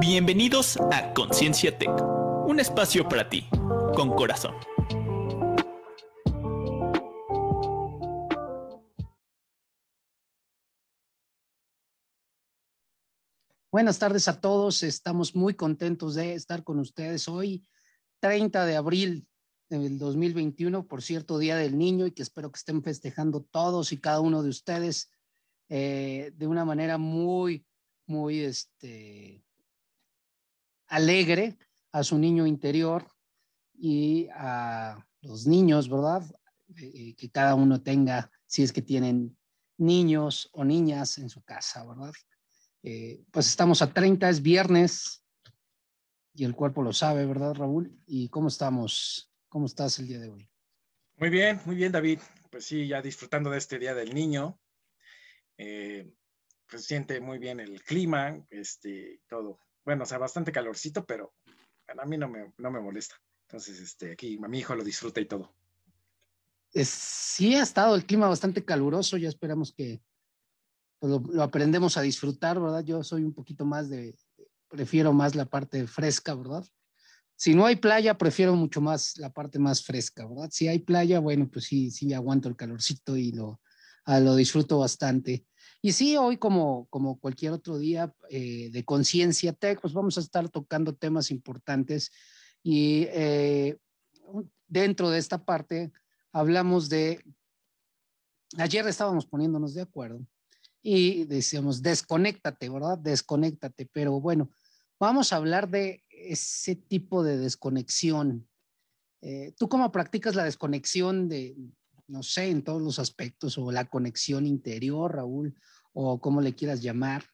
Bienvenidos a Conciencia Tech, un espacio para ti, con corazón. Buenas tardes a todos, estamos muy contentos de estar con ustedes hoy, 30 de abril del 2021, por cierto, Día del Niño, y que espero que estén festejando todos y cada uno de ustedes eh, de una manera muy, muy, este, alegre a su niño interior y a los niños, ¿verdad? Eh, que cada uno tenga, si es que tienen niños o niñas en su casa, ¿verdad? Eh, pues estamos a 30, es viernes y el cuerpo lo sabe, ¿verdad, Raúl? ¿Y cómo estamos? ¿Cómo estás el día de hoy? Muy bien, muy bien, David. Pues sí, ya disfrutando de este Día del Niño. Eh, pues siente muy bien el clima, este, todo bueno, o sea, bastante calorcito, pero a mí no me, no me molesta. Entonces, este, aquí mi hijo lo disfruta y todo. sí ha estado el clima bastante caluroso, ya esperamos que pues, lo, aprendemos a disfrutar, ¿verdad? Yo soy un poquito más de, prefiero más la parte fresca, ¿verdad? Si no hay playa, prefiero mucho más la parte más fresca, ¿verdad? Si hay playa, bueno, pues sí, sí aguanto el calorcito y lo, ah, lo disfruto bastante. Y sí, hoy como, como cualquier otro día eh, de conciencia tech, pues vamos a estar tocando temas importantes y eh, dentro de esta parte hablamos de, ayer estábamos poniéndonos de acuerdo y decíamos, desconéctate, ¿verdad? Desconéctate, pero bueno, vamos a hablar de ese tipo de desconexión. Eh, ¿Tú cómo practicas la desconexión de, no sé, en todos los aspectos, o la conexión interior, Raúl, o como le quieras llamar,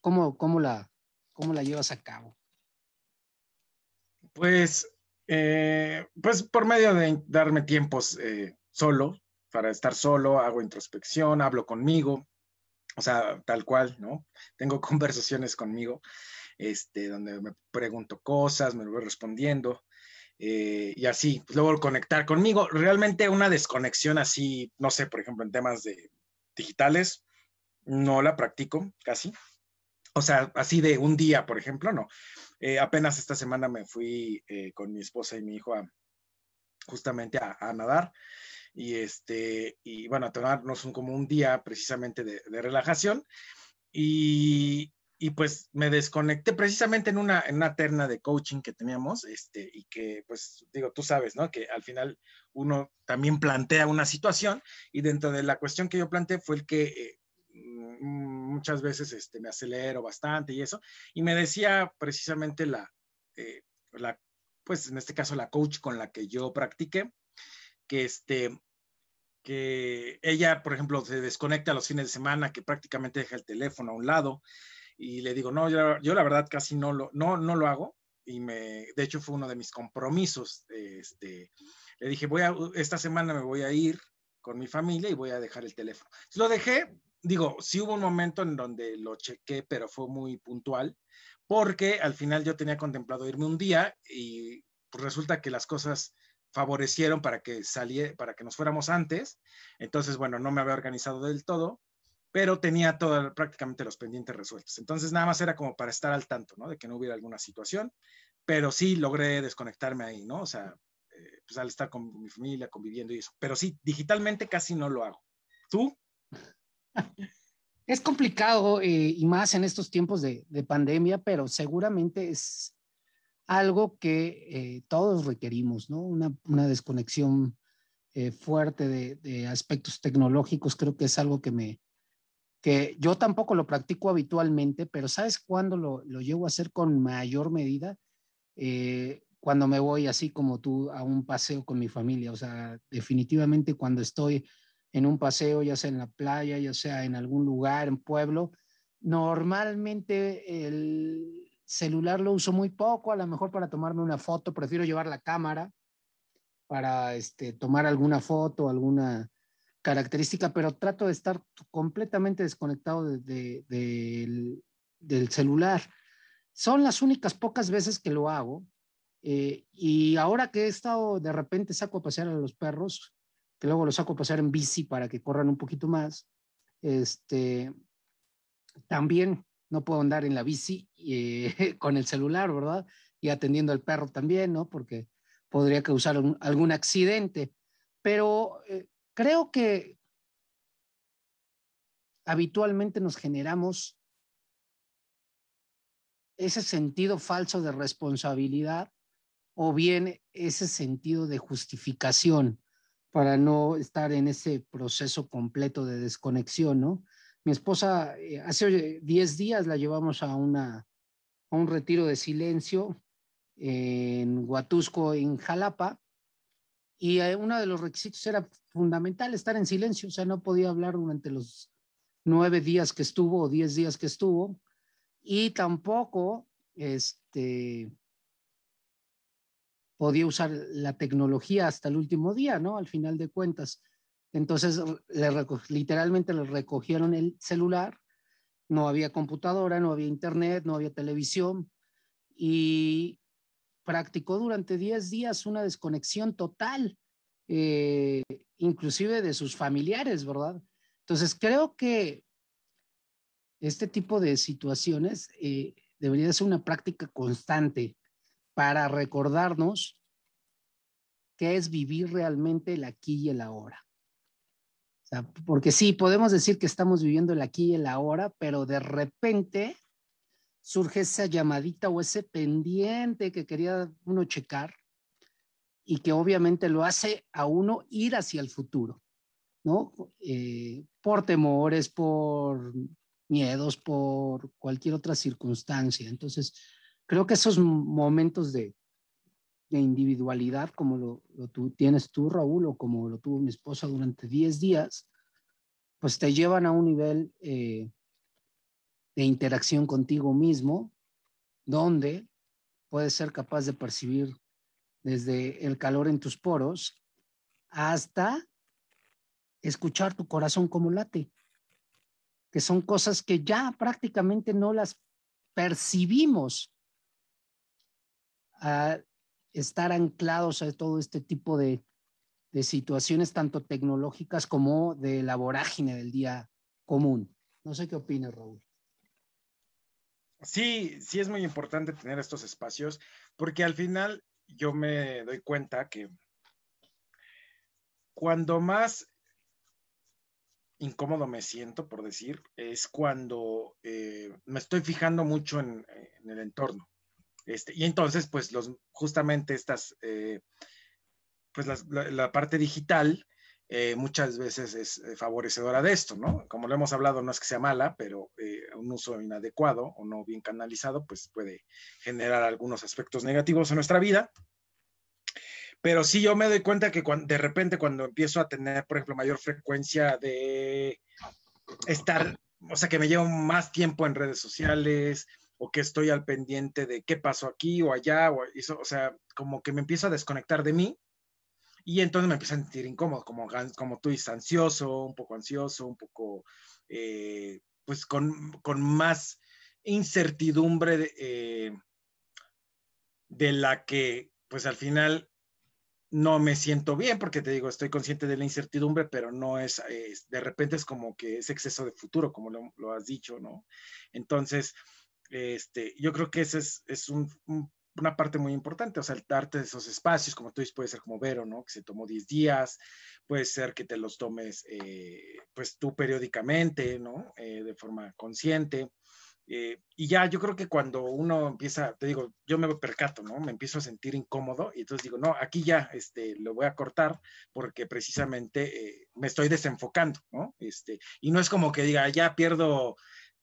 ¿cómo, cómo, la, cómo la llevas a cabo? Pues, eh, pues por medio de darme tiempos eh, solo, para estar solo, hago introspección, hablo conmigo, o sea, tal cual, ¿no? Tengo conversaciones conmigo, este, donde me pregunto cosas, me voy respondiendo, eh, y así, pues luego conectar conmigo. Realmente una desconexión así, no sé, por ejemplo, en temas de digitales, no la practico casi. O sea, así de un día, por ejemplo, no. Eh, apenas esta semana me fui eh, con mi esposa y mi hijo a, justamente a, nadar y este, y bueno, a tomarnos un, como un día precisamente de, de relajación y, y pues me desconecté precisamente en una, en una terna de coaching que teníamos, este, y que pues digo, tú sabes, ¿no? Que al final uno también plantea una situación y dentro de la cuestión que yo planteé fue el que eh, mm, muchas veces este, me acelero bastante y eso, y me decía precisamente la, eh, la, pues en este caso la coach con la que yo practiqué, que este, que ella, por ejemplo, se desconecta los fines de semana, que prácticamente deja el teléfono a un lado, y le digo, no, yo, la verdad casi no lo, no, no lo hago y me, de hecho fue uno de mis compromisos, este, le dije, voy a, esta semana me voy a ir con mi familia y voy a dejar el teléfono. Lo dejé, digo, sí hubo un momento en donde lo chequé, pero fue muy puntual, porque al final yo tenía contemplado irme un día y pues resulta que las cosas favorecieron para que saliera, para que nos fuéramos antes. Entonces, bueno, no me había organizado del todo pero tenía todo, prácticamente los pendientes resueltos. Entonces nada más era como para estar al tanto, ¿no? De que no hubiera alguna situación, pero sí logré desconectarme ahí, ¿no? O sea, eh, pues al estar con mi familia, conviviendo y eso. Pero sí, digitalmente casi no lo hago. ¿Tú? Es complicado eh, y más en estos tiempos de, pandemia, pero seguramente es algo que eh, todos requerimos, ¿no? Una, desconexión fuerte de, de, aspectos tecnológicos creo que es algo que me, que yo tampoco lo practico habitualmente, pero ¿sabes cuándo lo, lo llevo a hacer con mayor medida? Eh, cuando me voy así como tú a un paseo con mi familia, o sea, definitivamente cuando estoy en un paseo, ya sea en la playa, ya sea en algún lugar, en pueblo, normalmente el celular lo uso muy poco, a lo mejor para tomarme una foto, prefiero llevar la cámara para este, tomar alguna foto, alguna, característica, pero trato de estar completamente desconectado del, celular. Son las únicas pocas veces que lo hago. Eh, y ahora que he estado, de repente saco a pasear a los perros, que luego los saco a pasear en bici para que corran un poquito más, este, también no puedo andar en la bici eh, con el celular, ¿verdad? Y atendiendo al perro también, ¿no? Porque podría causar algún accidente. Pero eh, creo que habitualmente nos generamos ese sentido falso de responsabilidad o bien ese sentido de justificación para no estar en ese proceso completo de desconexión, ¿no? Mi esposa, eh, hace 10 días la llevamos a, una, a un retiro de silencio en Huatusco, en Jalapa, y eh, uno de los requisitos era fundamental, estar en silencio, o sea, no podía hablar durante los nueve días que estuvo o diez días que estuvo, y tampoco este, podía usar la tecnología hasta el último día, ¿no? Al final de cuentas. Entonces, literalmente le recogieron el celular, no había computadora, no había internet, no había televisión y practicó durante 10 días una desconexión total, eh, inclusive de sus familiares, ¿verdad? Entonces, creo que este tipo de situaciones eh, debería ser una práctica constante para recordarnos qué es vivir realmente el aquí y el ahora. porque sí, podemos decir que estamos viviendo el aquí y el ahora, pero de repente surge esa llamadita o ese pendiente que quería uno checar y que obviamente lo hace a uno ir hacia el futuro, ¿no? Eh, por temores, por miedos, por cualquier otra circunstancia. Entonces, creo que esos momentos de, individualidad, como lo, tú, tienes tú, Raúl, o como lo tuvo mi esposa durante 10 días, pues te llevan a un nivel eh, de interacción contigo mismo, donde puedes ser capaz de percibir desde el calor en tus poros hasta escuchar tu corazón como late, que son cosas que ya prácticamente no las percibimos a estar anclados a todo este tipo de, de situaciones, tanto tecnológicas como de la vorágine del día común. No sé qué opinas, Raúl. Sí, sí es muy importante tener estos espacios, porque al final yo me doy cuenta que cuando más incómodo me siento, por decir, es cuando eh, me estoy fijando mucho en, en el entorno. Este, y entonces, pues los, justamente estas, eh, pues la, parte digital eh, muchas veces es eh, favorecedora de esto, ¿no? Como lo hemos hablado, no es que sea mala, pero un uso inadecuado o no bien canalizado, pues puede generar algunos aspectos negativos en nuestra vida. Pero sí yo me doy cuenta que de repente cuando empiezo a tener, por ejemplo, mayor frecuencia de estar, o sea, que me llevo más tiempo en redes sociales, o que estoy al pendiente de qué pasó aquí o allá, o, eso, o sea, como que me empiezo a desconectar de mí y entonces me empiezo a sentir incómodo, como, como tú dices, ansioso, un poco ansioso, un poco, eh, pues con, con, más incertidumbre de, eh, de la que, pues al final no me siento bien porque te digo, estoy consciente de la incertidumbre, pero no es, de repente es como que es exceso de futuro, como lo, lo has dicho, ¿no? Entonces, este, yo creo que esa es, es una parte muy importante, o sea, el darte esos espacios, como tú dices, puede ser como Vero, ¿no? Que se tomó 10 días, puede ser que te los tomes, eh, pues tú periódicamente, ¿no? Eh, de forma consciente. Eh, y ya yo creo que cuando uno empieza, te digo, yo me percato, ¿no? Me empiezo a sentir incómodo y entonces digo, no, aquí ya, este, lo voy a cortar porque precisamente me estoy desenfocando, ¿no? Este, y no es como que diga, ya pierdo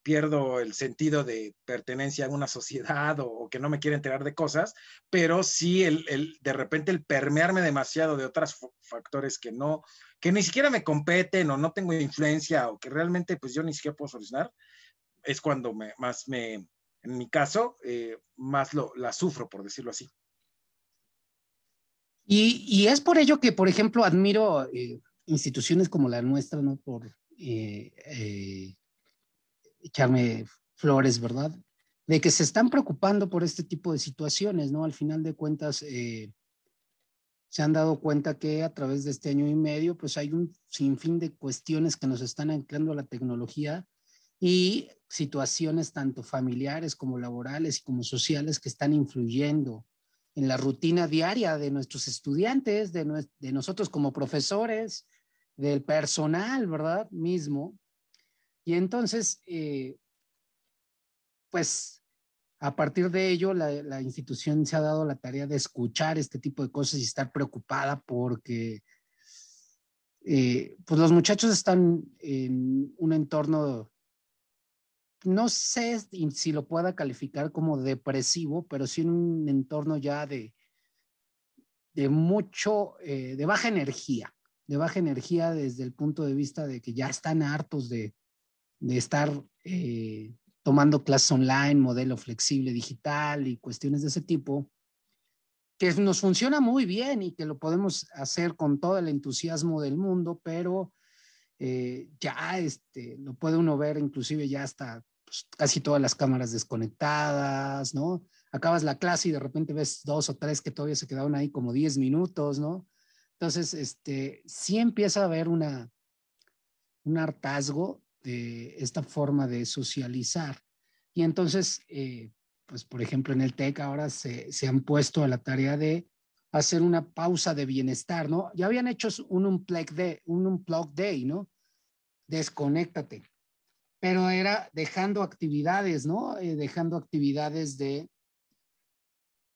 pierdo el sentido de pertenencia a una sociedad o, que no me quiere enterar de cosas, pero sí el, el, de repente el permearme demasiado de otros factores que no, que ni siquiera me competen o no tengo influencia o que realmente pues yo ni siquiera puedo solucionar, es cuando me, más me, en mi caso, eh, más lo, la sufro, por decirlo así. Y, y es por ello que, por ejemplo, admiro eh, instituciones como la nuestra, ¿no? Por eh, echarme flores, ¿verdad? De que se están preocupando por este tipo de situaciones, ¿no? Al final de cuentas, eh, se han dado cuenta que a través de este año y medio, pues hay un sinfín de cuestiones que nos están anclando a la tecnología y situaciones tanto familiares como laborales y como sociales que están influyendo en la rutina diaria de nuestros estudiantes, de, de nosotros como profesores, del personal, ¿verdad? Mismo. Y entonces, eh, pues a partir de ello, la, institución se ha dado la tarea de escuchar este tipo de cosas y estar preocupada porque eh, pues los muchachos están en un entorno, no sé si lo pueda calificar como depresivo, pero sí en un entorno ya de, de mucho, eh, de baja energía, de baja energía desde el punto de vista de que ya están hartos de, de estar eh, tomando clases online, modelo flexible digital y cuestiones de ese tipo, que nos funciona muy bien y que lo podemos hacer con todo el entusiasmo del mundo, pero eh, ya este, lo puede uno ver inclusive ya hasta pues, casi todas las cámaras desconectadas, ¿no? Acabas la clase y de repente ves dos o tres que todavía se quedaron ahí como 10 minutos, ¿no? Entonces, este, sí empieza a haber una, un hartazgo de esta forma de socializar. Y entonces, eh, pues por ejemplo, en el TEC ahora se, se, han puesto a la tarea de hacer una pausa de bienestar, ¿no? Ya habían hecho un unplug day, un unplug day, ¿no? Desconéctate. Pero era dejando actividades, ¿no? Eh, dejando actividades de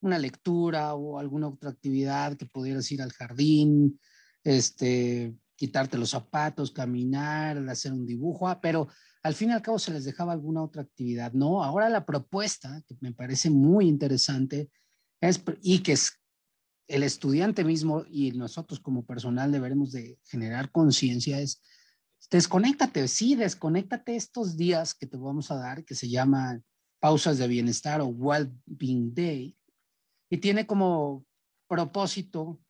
una lectura o alguna otra actividad que pudieras ir al jardín, este, quitarte los zapatos, caminar, hacer un dibujo, ah, pero al fin y al cabo se les dejaba alguna otra actividad. No, ahora la propuesta, que me parece muy interesante, es, y que es el estudiante mismo y nosotros como personal deberemos de generar conciencia, es desconéctate, sí, desconéctate estos días que te vamos a dar, que se llaman pausas de bienestar o well-being day, y tiene como propósito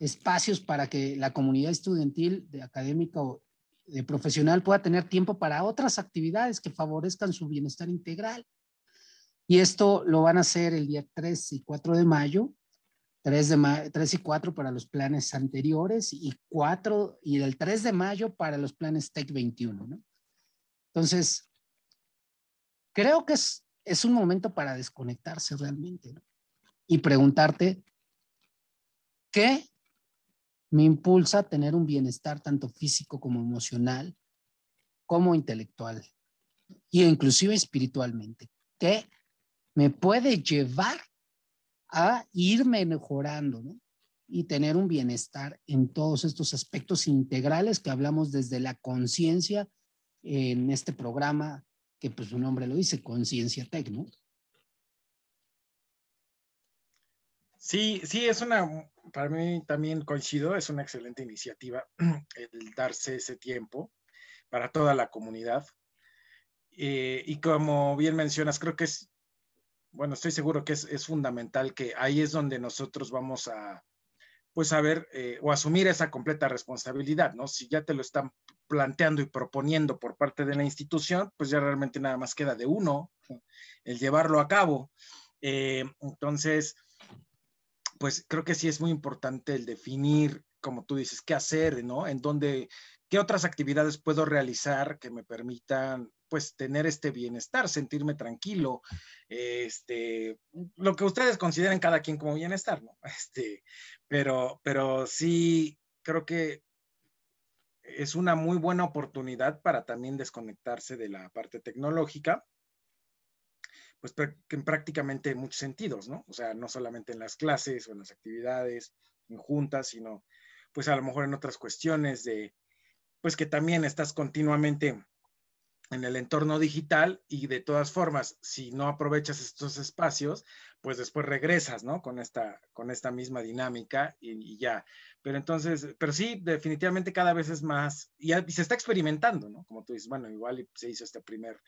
espacios para que la comunidad estudiantil, de académica o de profesional pueda tener tiempo para otras actividades que favorezcan su bienestar integral. Y esto lo van a hacer el día 3 y 4 de mayo, 3, de 3 y 4 para los planes anteriores y 4 y el 3 de mayo para los planes TEC 21. ¿no? Entonces, creo que es, es un momento para desconectarse realmente ¿no? y preguntarte, ¿qué me impulsa a tener un bienestar tanto físico como emocional, como intelectual, y inclusive espiritualmente, que me puede llevar a irme mejorando. Y tener un bienestar en todos estos aspectos integrales que hablamos desde la conciencia en este programa, que pues su nombre lo dice, Conciencia Tech, ¿no? Sí, sí, es una, para mí también coincido, es una excelente iniciativa el darse ese tiempo para toda la comunidad. Eh, y como bien mencionas, creo que es, bueno, estoy seguro que es, fundamental que ahí es donde nosotros vamos a, pues, a ver eh, o asumir esa completa responsabilidad, ¿no? Si ya te lo están planteando y proponiendo por parte de la institución, pues ya realmente nada más queda de uno el llevarlo a cabo. Eh, entonces, pues creo que sí es muy importante el definir, como tú dices, qué hacer, ¿no? En dónde, qué otras actividades puedo realizar que me permitan, pues, tener este bienestar, sentirme tranquilo, este, lo que ustedes consideren cada quien como bienestar, ¿no? Este, pero, pero sí, creo que es una muy buena oportunidad para también desconectarse de la parte tecnológica pues en prácticamente muchos sentidos, ¿no? O sea, no solamente en las clases o en las actividades, en juntas, sino pues a lo mejor en otras cuestiones de, pues que también estás continuamente en el entorno digital y de todas formas, si no aprovechas estos espacios, pues después regresas, ¿no? Con esta, con esta misma dinámica y, ya. Pero entonces, pero sí, definitivamente cada vez es más, y, se está experimentando, ¿no? Como tú dices, bueno, igual se hizo este primer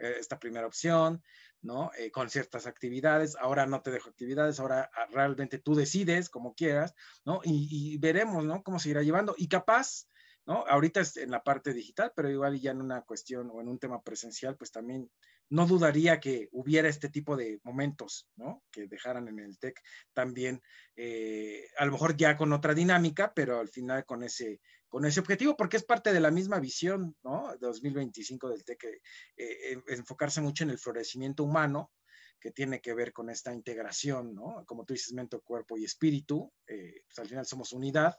esta primera opción, ¿no? Eh, con ciertas actividades, ahora no te dejo actividades, ahora ah, realmente tú decides como quieras, ¿no? Y, veremos, ¿no? Cómo se irá llevando. Y capaz, ¿no? Ahorita es en la parte digital, pero igual ya en una cuestión o en un tema presencial, pues también no dudaría que hubiera este tipo de momentos, ¿no? Que dejaran en el TEC también, eh, a lo mejor ya con otra dinámica, pero al final con ese, con ese objetivo, porque es parte de la misma visión, ¿no? 2025 del TEC, eh, enfocarse mucho en el florecimiento humano, que tiene que ver con esta integración, ¿no? Como tú dices, mente, cuerpo y espíritu, eh, pues al final somos unidad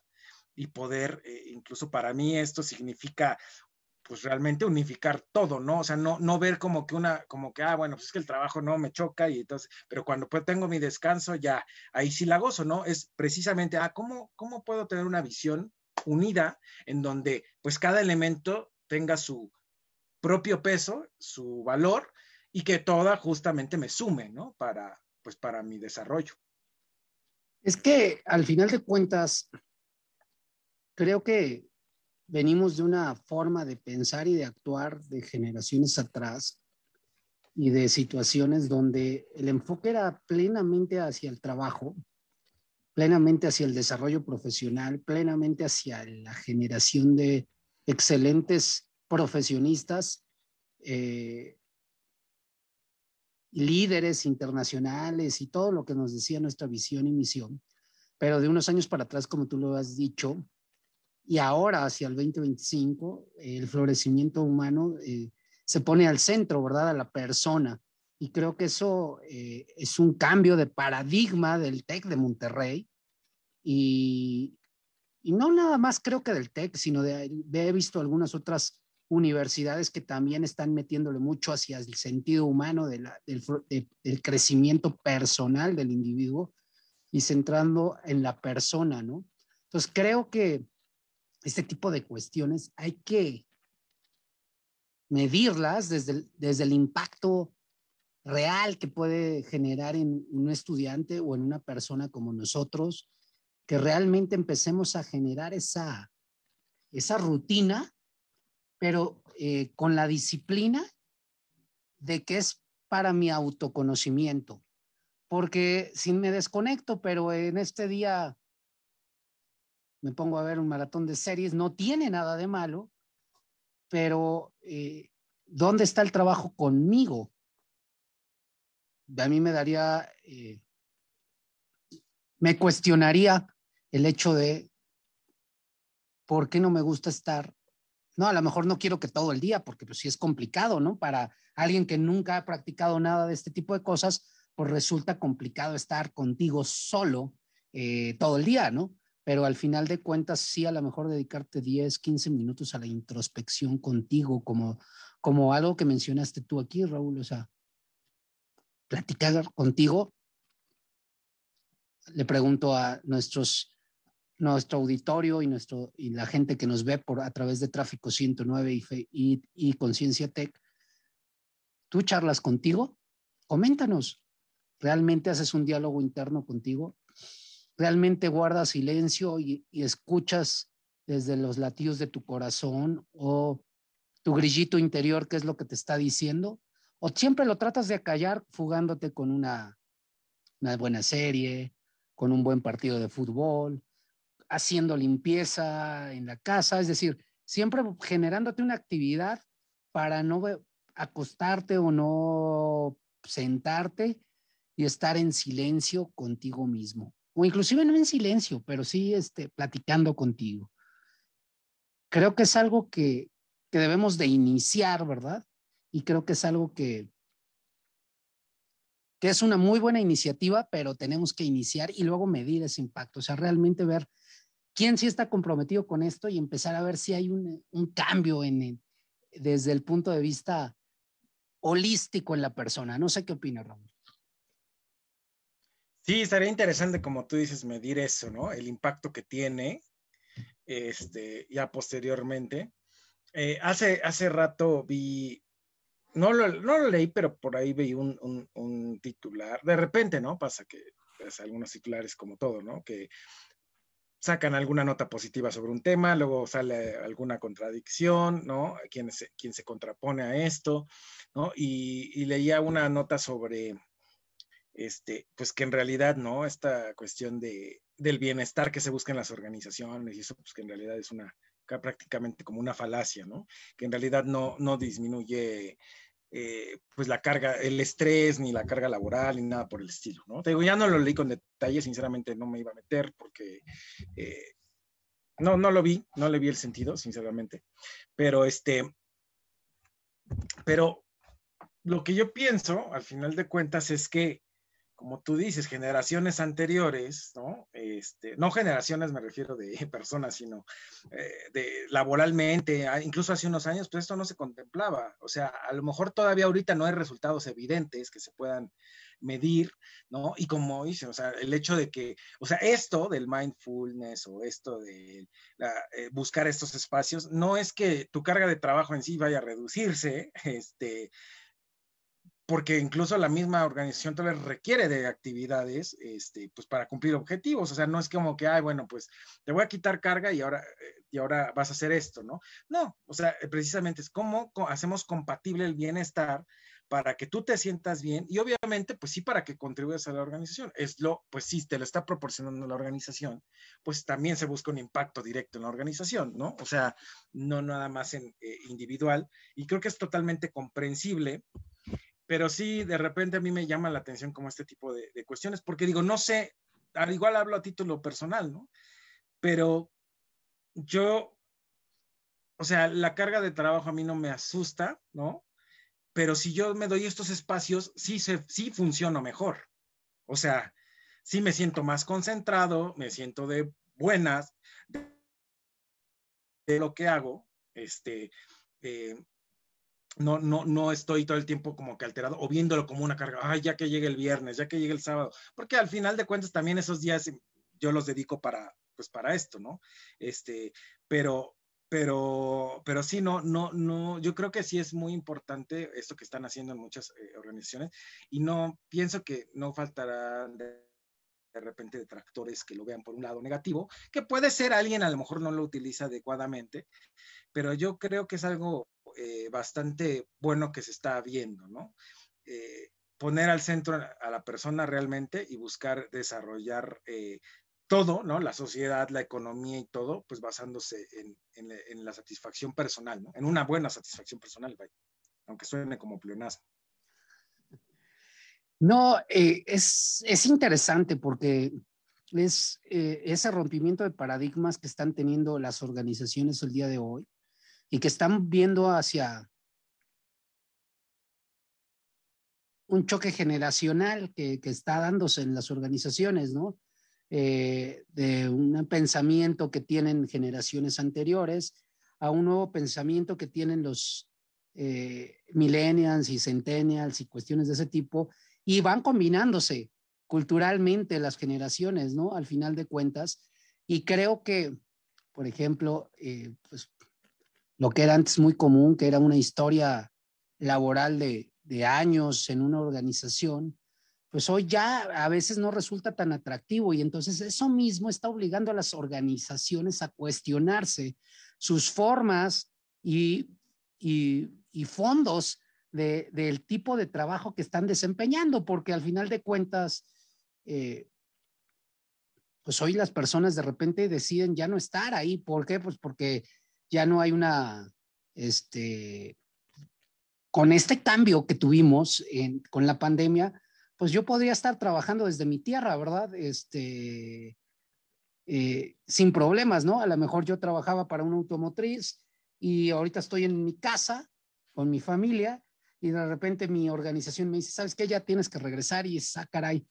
y poder, incluso para mí esto significa pues realmente unificar todo, ¿no? O sea, no, no ver como que una, como que, ah, bueno, pues es que el trabajo no me choca y entonces, pero cuando pues tengo mi descanso, ya, ahí sí la gozo, ¿no? Es precisamente, ah, ¿cómo, cómo puedo tener una visión unida en donde pues cada elemento tenga su propio peso, su valor y que toda justamente me sume, ¿no? Para, pues para mi desarrollo. Es que al final de cuentas, creo que venimos de una forma de pensar y de actuar de generaciones atrás y de situaciones donde el enfoque era plenamente hacia el trabajo, plenamente hacia el desarrollo profesional, plenamente hacia la generación de excelentes profesionistas, eh, líderes internacionales y todo lo que nos decía nuestra visión y misión. Pero de unos años para atrás, como tú lo has dicho, y ahora hacia el 2025, el florecimiento humano eh, se pone al centro, ¿verdad? A la persona. Y creo que eso eh, es un cambio de paradigma del TEC de Monterrey. Y, y no nada más creo que del TEC, sino de, he visto algunas otras universidades que también están metiéndole mucho hacia el sentido humano de del, del crecimiento personal del individuo y centrando en la persona, ¿no? Entonces creo que este tipo de cuestiones hay que medirlas desde el, desde el impacto real que puede generar en un estudiante o en una persona como nosotros, que realmente empecemos a generar esa, esa rutina, pero eh, con la disciplina de que es para mi autoconocimiento. Porque si me desconecto, pero en este día me pongo a ver un maratón de series, no tiene nada de malo, pero eh, ¿dónde está el trabajo conmigo? A mí me daría, eh, me cuestionaría el hecho de por qué no me gusta estar. No, a lo mejor no quiero que todo el día, porque pues sí es complicado, ¿no? Para alguien que nunca ha practicado nada de este tipo de cosas, pues resulta complicado estar contigo solo eh, todo el día, ¿no? Pero al final de cuentas sí a lo mejor dedicarte 10, 15 minutos a la introspección contigo, como, como algo que mencionaste tú aquí, Raúl, o sea, platicar contigo. Le pregunto a nuestros, nuestro auditorio y, nuestro, y la gente que nos ve por, a través de Tráfico 109 y, y, y Conciencia Tech, ¿tú charlas contigo? Coméntanos. ¿Realmente haces un diálogo interno contigo? Realmente guardas silencio y, escuchas desde los latidos de tu corazón o tu grillito interior, qué es lo que te está diciendo, o siempre lo tratas de acallar fugándote con una, una buena serie, con un buen partido de fútbol, haciendo limpieza en la casa, es decir, siempre generándote una actividad para no acostarte o no sentarte y estar en silencio contigo mismo o inclusive no en silencio, pero sí este, platicando contigo. Creo que es algo que, que debemos de iniciar, ¿verdad? Y creo que es algo que, que es una muy buena iniciativa, pero tenemos que iniciar y luego medir ese impacto, o sea, realmente ver quién sí está comprometido con esto y empezar a ver si hay un, un cambio en, desde el punto de vista holístico en la persona. No sé qué opina Raúl. Sí, estaría interesante, como tú dices, medir eso, ¿no? El impacto que tiene, este, ya posteriormente. Eh, hace, hace rato vi, no lo, no lo leí, pero por ahí vi un, un, titular. De repente, ¿no? Pasa que pues, algunos titulares como todo, ¿no? Que sacan alguna nota positiva sobre un tema, luego sale alguna contradicción, ¿no? Quien se, quien se contrapone a esto, ¿no? Y leía una nota sobre este, pues que en realidad, ¿no? Esta cuestión de, del bienestar que se busca en las organizaciones y eso, pues que en realidad es una, prácticamente como una falacia, ¿no? Que en realidad no, no disminuye eh, pues la carga, el estrés, ni la carga laboral, ni nada por el estilo, ¿no? Te ya no lo leí con detalle, sinceramente no me iba a meter porque eh, no, no lo vi, no le vi el sentido, sinceramente, pero este, pero lo que yo pienso, al final de cuentas, es que como tú dices, generaciones anteriores, ¿no? Este, no generaciones me refiero de personas, sino eh, de laboralmente, incluso hace unos años, pues esto no se contemplaba. O sea, a lo mejor todavía ahorita no hay resultados evidentes que se puedan medir, ¿no? Y como dicen, o sea, el hecho de que, o sea, esto del mindfulness o esto de eh, buscar estos espacios, no es que tu carga de trabajo en sí vaya a reducirse, este, porque incluso la misma organización te requiere de actividades este, pues para cumplir objetivos. O sea, no es como que, ay, bueno, pues te voy a quitar carga y ahora, eh, y ahora vas a hacer esto, ¿no? No, o sea, precisamente es cómo hacemos compatible el bienestar para que tú te sientas bien y obviamente, pues sí, para que contribuyas a la organización. Es lo, pues sí, te lo está proporcionando la organización, pues también se busca un impacto directo en la organización, ¿no? O sea, no nada más en eh, individual. Y creo que es totalmente comprensible pero sí, de repente a mí me llama la atención como este tipo de, cuestiones, porque digo, no sé, al igual hablo a título personal, ¿no? Pero yo, o sea, la carga de trabajo a mí no me asusta, ¿no? Pero si yo me doy estos espacios, sí, se, sí funciono mejor. O sea, sí me siento más concentrado, me siento de buenas de lo que hago, este, eh, no, no, no estoy todo el tiempo como que alterado o viéndolo como una carga, ay, ya que llegue el viernes, ya que llegue el sábado, porque al final de cuentas también esos días yo los dedico para, pues para esto, ¿no? Este, pero, pero, pero sí, no, no, no, yo creo que sí es muy importante esto que están haciendo en muchas eh, organizaciones y no, pienso que no faltará de, de repente detractores que lo vean por un lado negativo, que puede ser alguien a lo mejor no lo utiliza adecuadamente, pero yo creo que es algo eh, bastante bueno que se está viendo, ¿no? Eh, poner al centro a la persona realmente y buscar desarrollar eh, todo, ¿no? La sociedad, la economía y todo, pues basándose en, la satisfacción personal, ¿no? En una buena satisfacción personal, aunque suene como pleonasmo. No, es, es, interesante porque es ese rompimiento de paradigmas que están teniendo las organizaciones el día de hoy y que están viendo hacia un choque generacional que, está dándose en las organizaciones, ¿no? Eh, de un pensamiento que tienen generaciones anteriores a un nuevo pensamiento que tienen los eh, millennials y centennials y cuestiones de ese tipo, y van combinándose culturalmente las generaciones, ¿no? Al final de cuentas. Y creo que, por ejemplo, eh, pues lo que era antes muy común, que era una historia laboral de, años en una organización, pues hoy ya a veces no resulta tan atractivo y entonces eso mismo está obligando a las organizaciones a cuestionarse sus formas y, fondos del tipo de trabajo que están desempeñando, porque al final de cuentas, eh, pues hoy las personas de repente deciden ya no estar ahí. ¿Por qué? Pues porque ya no hay una, este, con este cambio que tuvimos con la pandemia, pues yo podría estar trabajando desde mi tierra, ¿verdad? Este, eh, sin problemas, ¿no? A lo mejor yo trabajaba para una automotriz y ahorita estoy en mi casa con mi familia y de repente mi organización me dice, ¿sabes qué? Ya tienes que regresar y sacar ahí.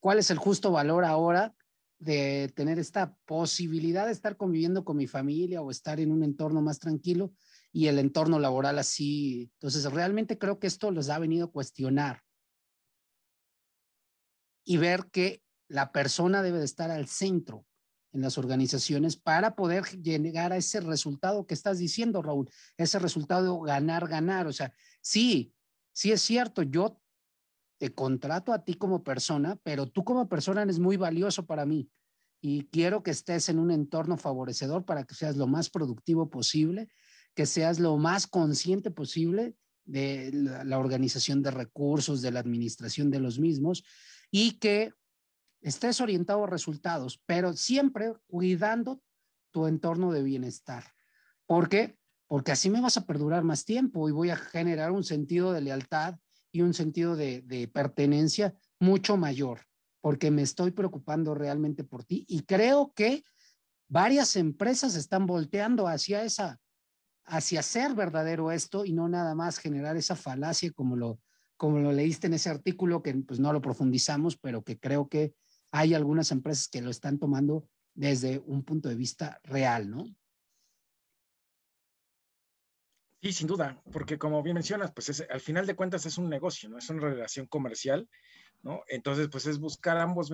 ¿Cuál es el justo valor ahora de tener esta posibilidad de estar conviviendo con mi familia o estar en un entorno más tranquilo y el entorno laboral así. Entonces, realmente creo que esto los ha venido a cuestionar y ver que la persona debe de estar al centro en las organizaciones para poder llegar a ese resultado que estás diciendo, Raúl, ese resultado ganar, ganar. O sea, sí, sí es cierto, yo te contrato a ti como persona, pero tú como persona eres muy valioso para mí y quiero que estés en un entorno favorecedor para que seas lo más productivo posible, que seas lo más consciente posible de la, organización de recursos, de la administración de los mismos y que estés orientado a resultados, pero siempre cuidando tu entorno de bienestar. Porque porque así me vas a perdurar más tiempo y voy a generar un sentido de lealtad y un sentido de, de pertenencia mucho mayor, porque me estoy preocupando realmente por ti y creo que varias empresas están volteando hacia esa, hacia ser verdadero esto y no nada más generar esa falacia como lo, como lo leíste en ese artículo, que pues no lo profundizamos, pero que creo que hay algunas empresas que lo están tomando desde un punto de vista real, ¿no? Sí, sin duda, porque como bien mencionas, pues al final de cuentas es un negocio, ¿no? Es una relación comercial, ¿no? Entonces, pues es buscar ambos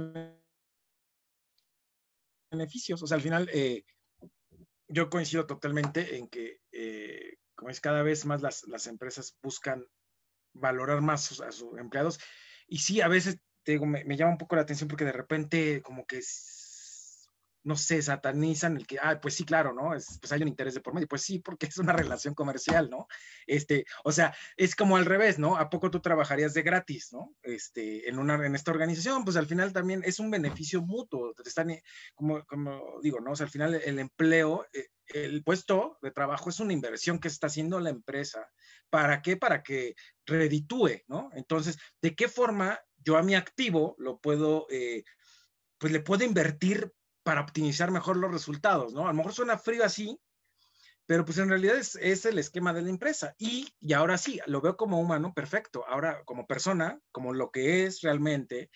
beneficios. O sea, al final, eh, yo coincido totalmente en que, eh, como es cada vez más las, las empresas buscan valorar más a sus empleados. Y sí, a veces te digo, me, llama un poco la atención porque de repente como que no sé, satanizan el que, ah, pues sí, claro, ¿no? Es, pues hay un interés de por medio. Pues sí, porque es una relación comercial, ¿no? Este, o sea, es como al revés, ¿no? ¿A poco tú trabajarías de gratis, ¿no? Este, en una, en esta organización, pues al final también es un beneficio mutuo. Están, eh, como, como digo, ¿no? O sea, al final el empleo, eh, el puesto de trabajo es una inversión que está haciendo la empresa. ¿Para qué? Para que reditúe, ¿no? Entonces, ¿de qué forma yo a mi activo lo puedo, eh, pues le puedo invertir para optimizar mejor los resultados, ¿no? A lo mejor suena frío así, pero pues en realidad es, el esquema de la empresa. Y, y ahora sí, lo veo como humano, perfecto. Ahora, como persona, como lo que es realmente,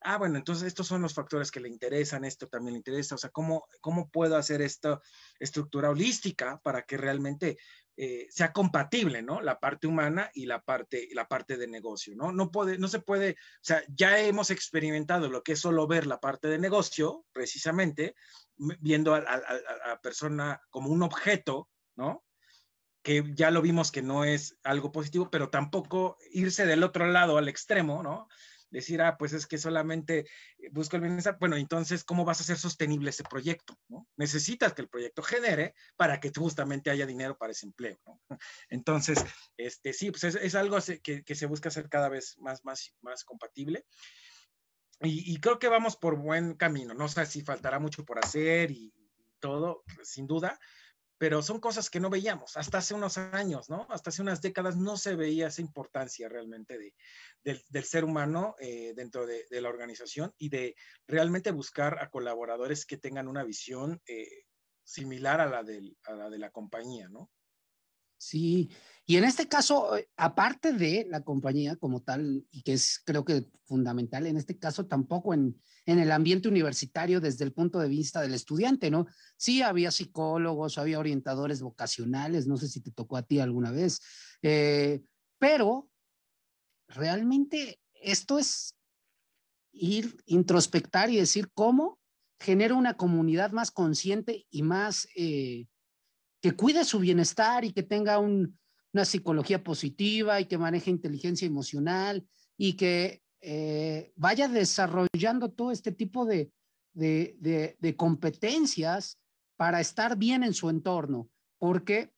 ah, bueno, entonces estos son los factores que le interesan, esto también le interesa, o sea, ¿cómo, cómo puedo hacer esta estructura holística para que realmente eh, sea compatible, ¿no? La parte humana y la parte, la parte de negocio, ¿no? No, puede, no se puede, o sea, ya hemos experimentado lo que es solo ver la parte de negocio, precisamente, viendo a la persona como un objeto, ¿no? que ya lo vimos que no es algo positivo, pero tampoco irse del otro lado al extremo, ¿no? Decir, ah, pues es que solamente busco el bienestar. Bueno, entonces, ¿cómo vas a hacer sostenible ese proyecto? ¿no? Necesitas que el proyecto genere para que justamente haya dinero para ese empleo. ¿no? Entonces, este, sí, pues es, algo que, que, se busca hacer cada vez más, más, más compatible. Y, y, creo que vamos por buen camino. No sé si faltará mucho por hacer y todo, sin duda, pero son cosas que no veíamos hasta hace unos años, ¿no? Hasta hace unas décadas no se veía esa importancia realmente de, del, ser humano eh, dentro de, la organización y de realmente buscar a colaboradores que tengan una visión eh, similar a la, a la de la compañía, ¿no? Sí, y en este caso, eh, aparte de la compañía como tal, y que es creo que fundamental, en este caso tampoco en, en el ambiente universitario desde el punto de vista del estudiante, ¿no? Sí había psicólogos, había orientadores vocacionales, no sé si te tocó a ti alguna vez, eh, pero realmente esto es ir, introspectar y decir cómo genera una comunidad más consciente y más... Eh, que cuide su bienestar y que tenga una psicología positiva y que maneje inteligencia emocional y que eh, vaya desarrollando todo este tipo de, de, competencias para estar bien en su entorno. Porque,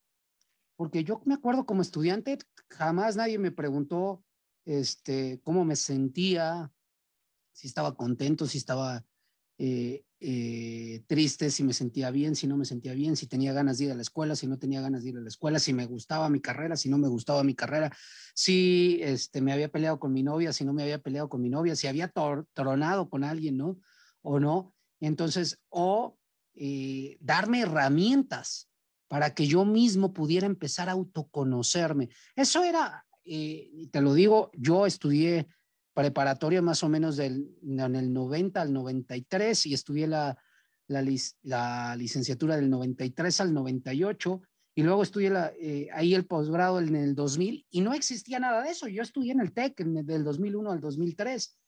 porque yo me acuerdo como estudiante, jamás nadie me preguntó este, cómo me sentía, si estaba contento, si estaba eh, eh, triste, si me sentía bien, si no me sentía bien, si tenía ganas de ir a la escuela, si no tenía ganas de ir a la escuela, si me gustaba mi carrera, si no me gustaba mi carrera, si este, me había peleado con mi novia, si no me había peleado con mi novia, si había tronado con alguien, ¿no? O no. Entonces, o eh, darme herramientas para que yo mismo pudiera empezar a autoconocerme. Eso era, eh, te lo digo, yo estudié preparatoria más o menos del, en el 90 al 93 y estudié la, la, licenciatura del 93 al 98 y luego estudié la, eh, ahí el posgrado en el 2000 y no existía nada de eso. Yo estudié en el TEC del 2001 al 2003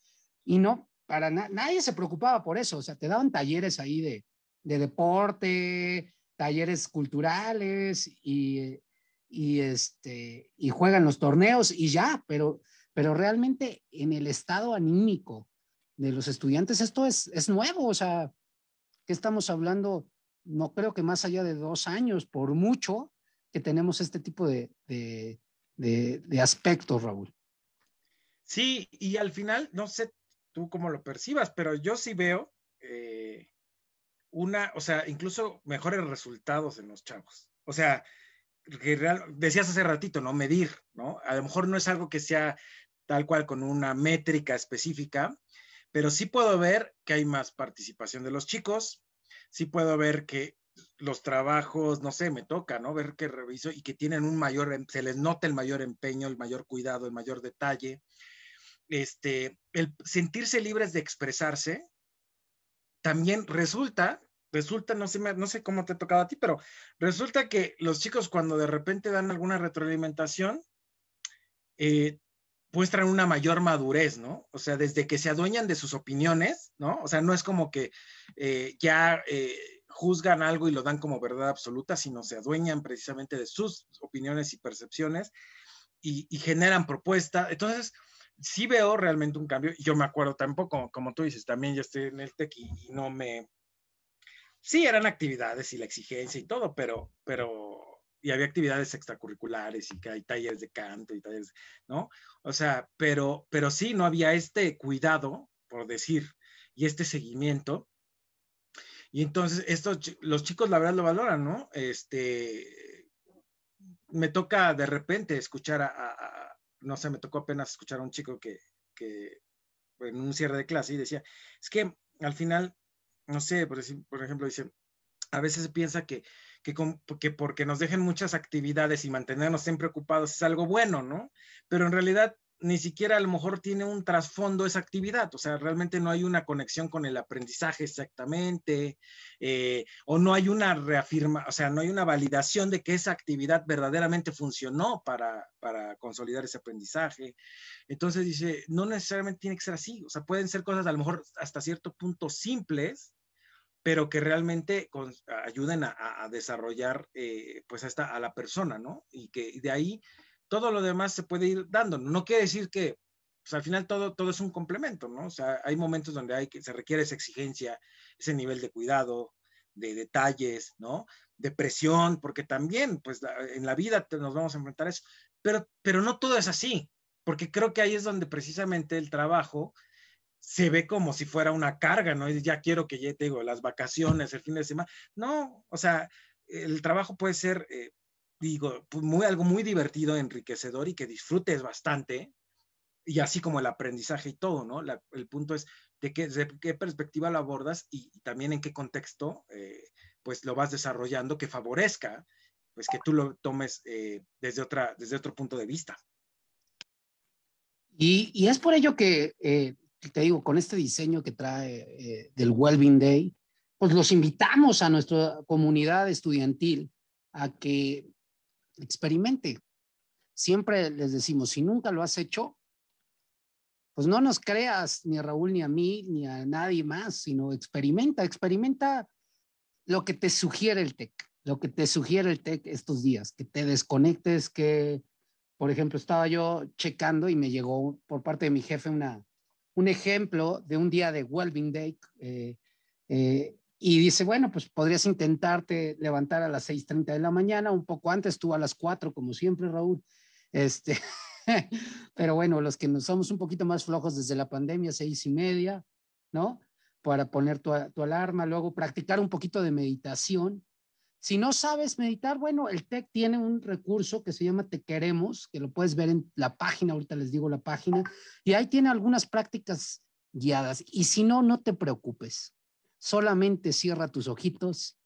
y no, para nadie se preocupaba por eso. O sea, te daban talleres ahí de, de deporte, talleres culturales y, y, este, y juegan los torneos y ya, pero pero realmente en el estado anímico de los estudiantes esto es, es nuevo, o sea, que estamos hablando, no creo que más allá de dos años, por mucho, que tenemos este tipo de, de, de, aspectos, Raúl. Sí, y al final, no sé tú cómo lo percibas, pero yo sí veo eh, una, o sea, incluso mejores resultados en los chavos. O sea, decías hace ratito, ¿no? Medir, ¿no? A lo mejor no es algo que sea tal cual con una métrica específica, pero sí puedo ver que hay más participación de los chicos, sí puedo ver que los trabajos, no sé, me toca, ¿no? Ver que reviso y que tienen un mayor, em, se les nota el mayor empeño, el mayor cuidado, el mayor detalle. Este, el sentirse libres de expresarse también resulta, resulta, no sé, no sé cómo te ha tocado a ti, pero resulta que los chicos cuando de repente dan alguna retroalimentación, eh, muestran una mayor madurez, ¿no? O sea, desde que se adueñan de sus opiniones, ¿no? O sea, no es como que eh, ya eh, juzgan algo y lo dan como verdad absoluta, sino se adueñan precisamente de sus opiniones y percepciones y, generan propuestas. Entonces, sí veo realmente un cambio. Yo me acuerdo tampoco, como tú dices, también yo estoy en el TEC y, no me... Sí, eran actividades y la exigencia y todo, pero, pero, y había actividades extracurriculares y que hay talleres de canto y talleres, ¿no? O sea, pero, pero sí, no había este cuidado, por decir, y este seguimiento y entonces, estos, los chicos la verdad lo valoran, ¿no? Este, me toca de repente escuchar a, no sé, me tocó apenas escuchar a un chico que, que en un cierre de clase y decía, es que al final, no sé, por, por ejemplo, dice, a veces piensa que, que, que, porque nos dejen muchas actividades y mantenernos siempre ocupados es algo bueno, ¿no? Pero en realidad ni siquiera a lo mejor tiene un trasfondo esa actividad, o sea, realmente no hay una conexión con el aprendizaje exactamente, eh, o no hay una reafirma, o sea, no hay una validación de que esa actividad verdaderamente funcionó para, para consolidar ese aprendizaje. Entonces dice, no necesariamente tiene que ser así, o sea, pueden ser cosas a lo mejor hasta cierto punto simples, pero que realmente ayuden a, desarrollar eh, pues hasta a la persona, ¿no? Y que de ahí todo lo demás se puede ir dando. No quiere decir que pues, al final todo, todo es un complemento, ¿no? O sea, hay momentos donde hay que, se requiere esa exigencia, ese nivel de cuidado, de detalles, ¿no? De presión, porque también, pues en la vida nos vamos a enfrentar a eso, pero, pero no todo es así, porque creo que ahí es donde precisamente el trabajo se ve como si fuera una carga, ¿no? Ya quiero que ya te digo, las vacaciones, el fin de semana. No, o sea, el trabajo puede ser eh, digo, pues, muy, algo muy divertido, enriquecedor y que disfrutes bastante, y así como el aprendizaje y todo, ¿no? el punto es de qué, qué perspectiva lo abordas y, también en qué contexto, eh, pues lo vas desarrollando que favorezca, pues que tú lo tomes eh, desde, otra, desde otro punto de vista. Y, es por ello que, te digo, con este diseño que trae del Wellbeing Day, pues los invitamos a nuestra comunidad estudiantil a que experimente. Siempre les decimos, si nunca lo has hecho, pues no nos creas ni a Raúl ni a mí ni a nadie más, sino experimenta, experimenta lo que te sugiere el TEC, lo que te sugiere el TEC estos días, que te desconectes, que, por ejemplo, estaba yo checando y me llegó por parte de mi jefe una, un ejemplo de un día de Wellbeing Day eh, eh, y dice, bueno, pues podrías intentarte levantar a las 6.30 de la mañana, un poco antes, tú a las 4, como siempre, Raúl. Este, pero bueno, los que nos somos un poquito más flojos desde la pandemia, seis y media, ¿no? Para poner tu, tu alarma, luego practicar un poquito de meditación. Si no sabes meditar, bueno, el TEC tiene un recurso que se llama Te Queremos, que lo puedes ver en la página, ahorita les digo la página, y ahí tiene algunas prácticas guiadas. Y si no, no te preocupes solamente cierra tus ojitos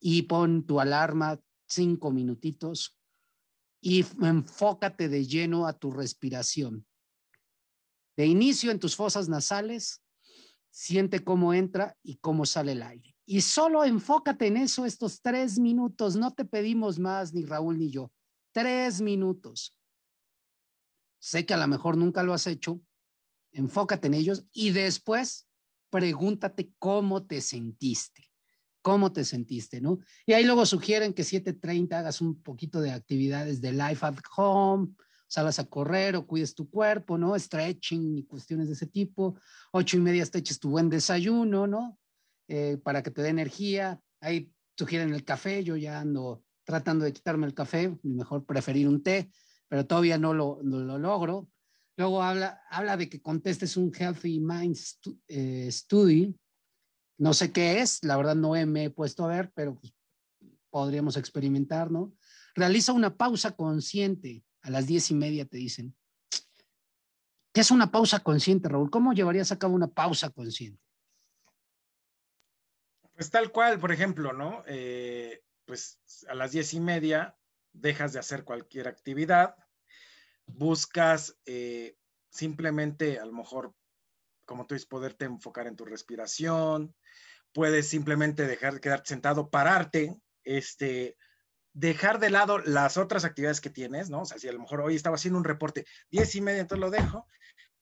y pon tu alarma cinco minutitos y enfócate de lleno a tu respiración. De inicio en tus fosas nasales, siente cómo entra y cómo sale el aire. Y solo enfócate en eso estos tres minutos. No te pedimos más, ni Raúl ni yo. Tres minutos. Sé que a lo mejor nunca lo has hecho. Enfócate en ellos y después pregúntate cómo te sentiste, cómo te sentiste, ¿no? Y ahí luego sugieren que 7.30 hagas un poquito de actividades de life at home, salgas a correr o cuides tu cuerpo, ¿no? Stretching y cuestiones de ese tipo. Ocho y media te eches tu buen desayuno, ¿no? Eh, para que te dé energía. Ahí sugieren el café, yo ya ando tratando de quitarme el café, mejor preferir un té, pero todavía no lo, no lo logro. Luego habla, habla de que contestes un Healthy Mind eh, Study. No sé qué es, la verdad no me he puesto a ver, pero pues, podríamos experimentar, ¿no? Realiza una pausa consciente. A las diez y media te dicen. ¿Qué es una pausa consciente, Raúl? ¿Cómo llevarías a cabo una pausa consciente? Pues tal cual, por ejemplo, ¿no? Eh, pues a las diez y media dejas de hacer cualquier actividad, buscas eh, simplemente, a lo mejor, como tú dices, poderte enfocar en tu respiración, puedes simplemente dejar de quedarte sentado, pararte, este, dejar de lado las otras actividades que tienes, ¿no? O sea, si a lo mejor hoy estaba haciendo un reporte diez y media, entonces lo dejo,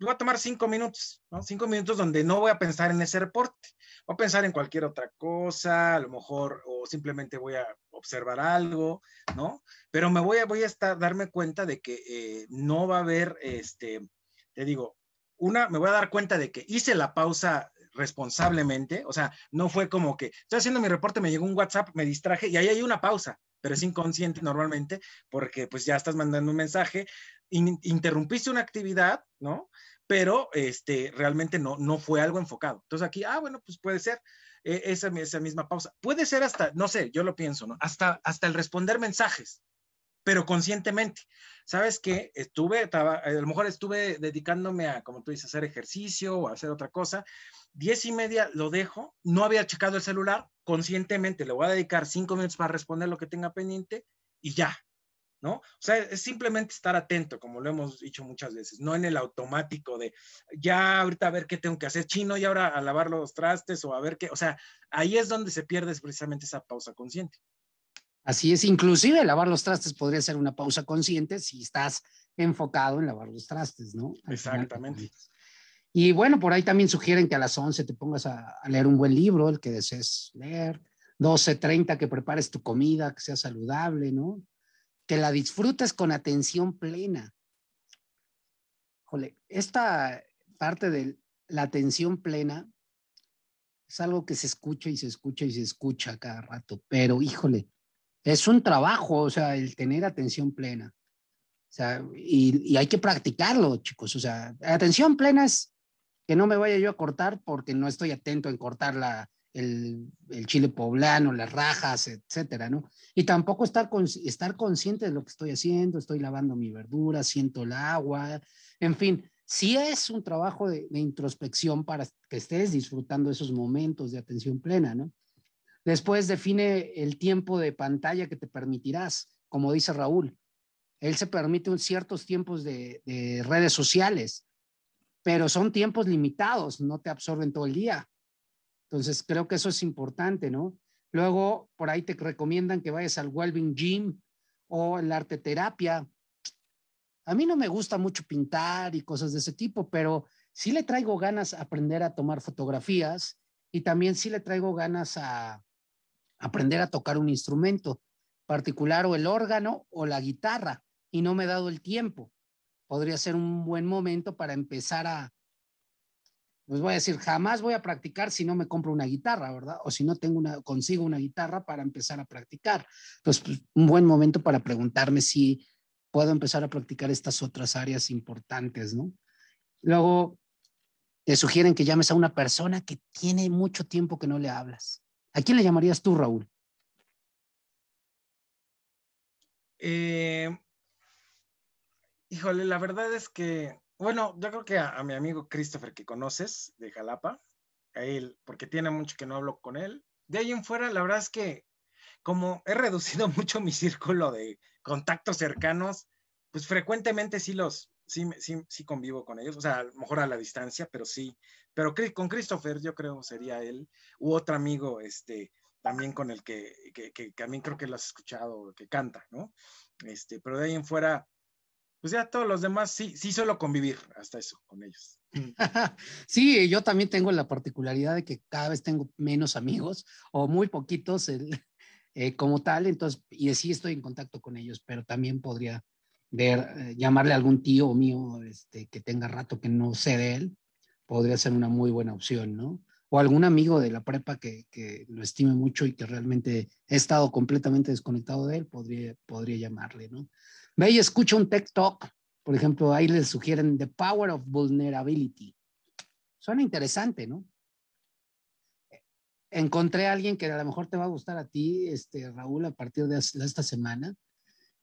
voy a tomar cinco minutos, ¿no? Cinco minutos donde no voy a pensar en ese reporte, voy a pensar en cualquier otra cosa, a lo mejor, o simplemente voy a observar algo, ¿no? Pero me voy a, voy a estar, darme cuenta de que eh, no va a haber, este, te digo, una, me voy a dar cuenta de que hice la pausa responsablemente, o sea, no fue como que estoy haciendo mi reporte, me llegó un WhatsApp, me distraje y ahí hay una pausa, pero es inconsciente normalmente porque pues ya estás mandando un mensaje, interrumpiste una actividad, ¿no? Pero este, realmente no, no fue algo enfocado. Entonces aquí, ah, bueno, pues puede ser eh, esa, esa misma pausa. Puede ser hasta, no sé, yo lo pienso, ¿no? Hasta, hasta el responder mensajes, pero conscientemente. ¿Sabes qué? Estuve, a lo mejor estuve dedicándome a, como tú dices, hacer ejercicio o hacer otra cosa. Diez y media lo dejo, no había checado el celular, conscientemente le voy a dedicar cinco minutos para responder lo que tenga pendiente y ya, ¿no? O sea, es simplemente estar atento, como lo hemos dicho muchas veces, no en el automático de ya ahorita a ver qué tengo que hacer chino y ahora a lavar los trastes o a ver qué, o sea, ahí es donde se pierde precisamente esa pausa consciente. Así es, inclusive lavar los trastes podría ser una pausa consciente si estás enfocado en lavar los trastes, ¿no? Exactamente. Y bueno, por ahí también sugieren que a las 11 te pongas a, leer un buen libro, el que desees leer. 12.30 que prepares tu comida, que sea saludable, ¿no? Que la disfrutes con atención plena. Jole, esta parte de la atención plena es algo que se escucha y se escucha y se escucha cada rato, pero híjole, es un trabajo, o sea, el tener atención plena. O sea, y, hay que practicarlo, chicos. O sea, atención plena es que no me vaya yo a cortar porque no estoy atento en cortar la, el, chile poblano, las rajas, etcétera, ¿no? Y tampoco estar, estar consciente de lo que estoy haciendo, estoy lavando mi verdura, siento el agua, en fin, sí es un trabajo de, introspección para que estés disfrutando esos momentos de atención plena, ¿no? Después define el tiempo de pantalla que te permitirás, como dice Raúl. Él se permite ciertos tiempos de, redes sociales, pero son tiempos limitados, no te absorben todo el día. Entonces, creo que eso es importante, ¿no? Luego, por ahí te recomiendan que vayas al Wellbeing Gym o el arte terapia. A mí no me gusta mucho pintar y cosas de ese tipo, pero sí le traigo ganas a aprender a tomar fotografías y también sí le traigo ganas a, aprender a tocar un instrumento particular o el órgano o la guitarra y no me he dado el tiempo. Podría ser un buen momento para empezar a, pues voy a decir, jamás voy a practicar si no me compro una guitarra, ¿verdad? O si no tengo una, consigo una guitarra para empezar a practicar. Entonces, pues, un buen momento para preguntarme si puedo empezar a practicar estas otras áreas importantes, ¿no? Luego, te sugieren que llames a una persona que tiene mucho tiempo que no le hablas. ¿A quién le llamarías tú, Raúl? Eh, híjole, la verdad es que, bueno, yo creo que a, mi amigo Christopher que conoces de Jalapa, a él, porque tiene mucho que no hablo con él. De ahí en fuera, la verdad es que como he reducido mucho mi círculo de contactos cercanos, pues frecuentemente sí los, sí, sí, sí convivo con ellos, o sea, a lo mejor a la distancia, pero sí, pero con Christopher yo creo sería él, u otro amigo, este, también con el que, que, que, también creo que lo has escuchado, que canta, ¿no? Este, pero de ahí en fuera, pues ya todos los demás sí, sí suelo convivir hasta eso con ellos. Sí, yo también tengo la particularidad de que cada vez tengo menos amigos o muy poquitos eh, como tal, entonces, y sí estoy en contacto con ellos, pero también podría ver, eh, llamarle a algún tío mío este, que tenga rato que no sé de él, podría ser una muy buena opción, ¿no? O algún amigo de la prepa que, que lo estime mucho y que realmente he estado completamente desconectado de él, podría, podría llamarle, ¿no? Ve y escucha un tech talk, por ejemplo, ahí les sugieren The Power of Vulnerability. Suena interesante, ¿no? encontré a alguien que a lo mejor te va a gustar a ti, este, Raúl, a partir de esta semana.